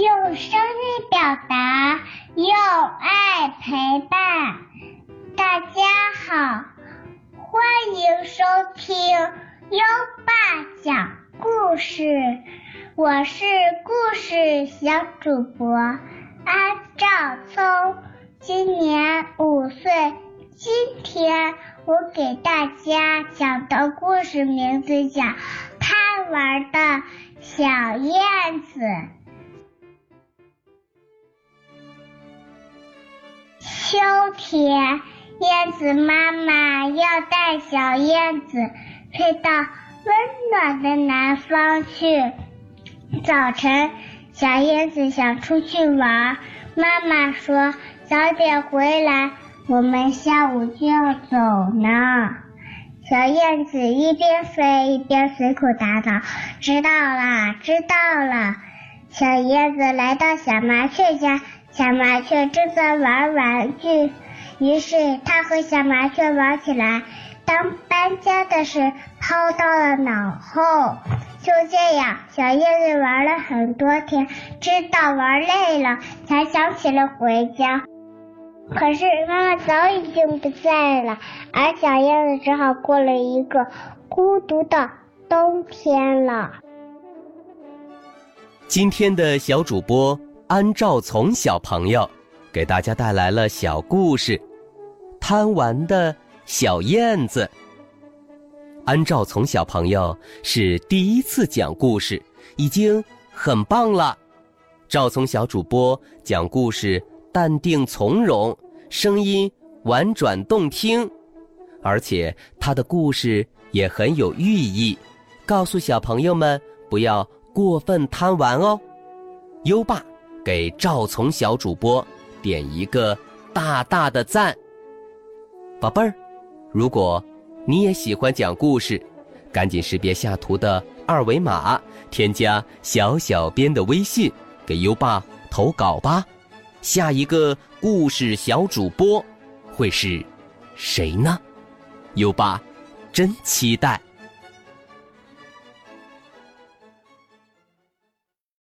用声音表达，用爱陪伴。大家好，欢迎收听优爸讲故事，我是故事小主播安兆聪，今年五岁。今天我给大家讲的故事名字叫《贪玩的小燕子》。秋天，燕子妈妈要带小燕子飞到温暖的南方去。早晨，小燕子想出去玩，妈妈说：“早点回来。”我们下午就要走呢。小燕子一边飞一边随口答道：“知道了，知道了。”小燕子来到小麻雀家，小麻雀正在玩玩具，于是它和小麻雀玩起来，当搬家的事抛到了脑后。就这样，小燕子玩了很多天，直到玩累了，才想起了回家。可是妈妈早已经不在了，而小燕子只好过了一个孤独的冬天了。今天的小主播安兆从小朋友给大家带来了小故事《贪玩的小燕子》。安兆从小朋友是第一次讲故事，已经很棒了。赵从小主播讲故事。淡定从容，声音婉转动听，而且他的故事也很有寓意，告诉小朋友们不要过分贪玩哦。优爸给赵从小主播点一个大大的赞。宝贝儿，如果你也喜欢讲故事，赶紧识别下图的二维码，添加小小编的微信，给优爸投稿吧。下一个故事小主播会是谁呢？优爸真期待。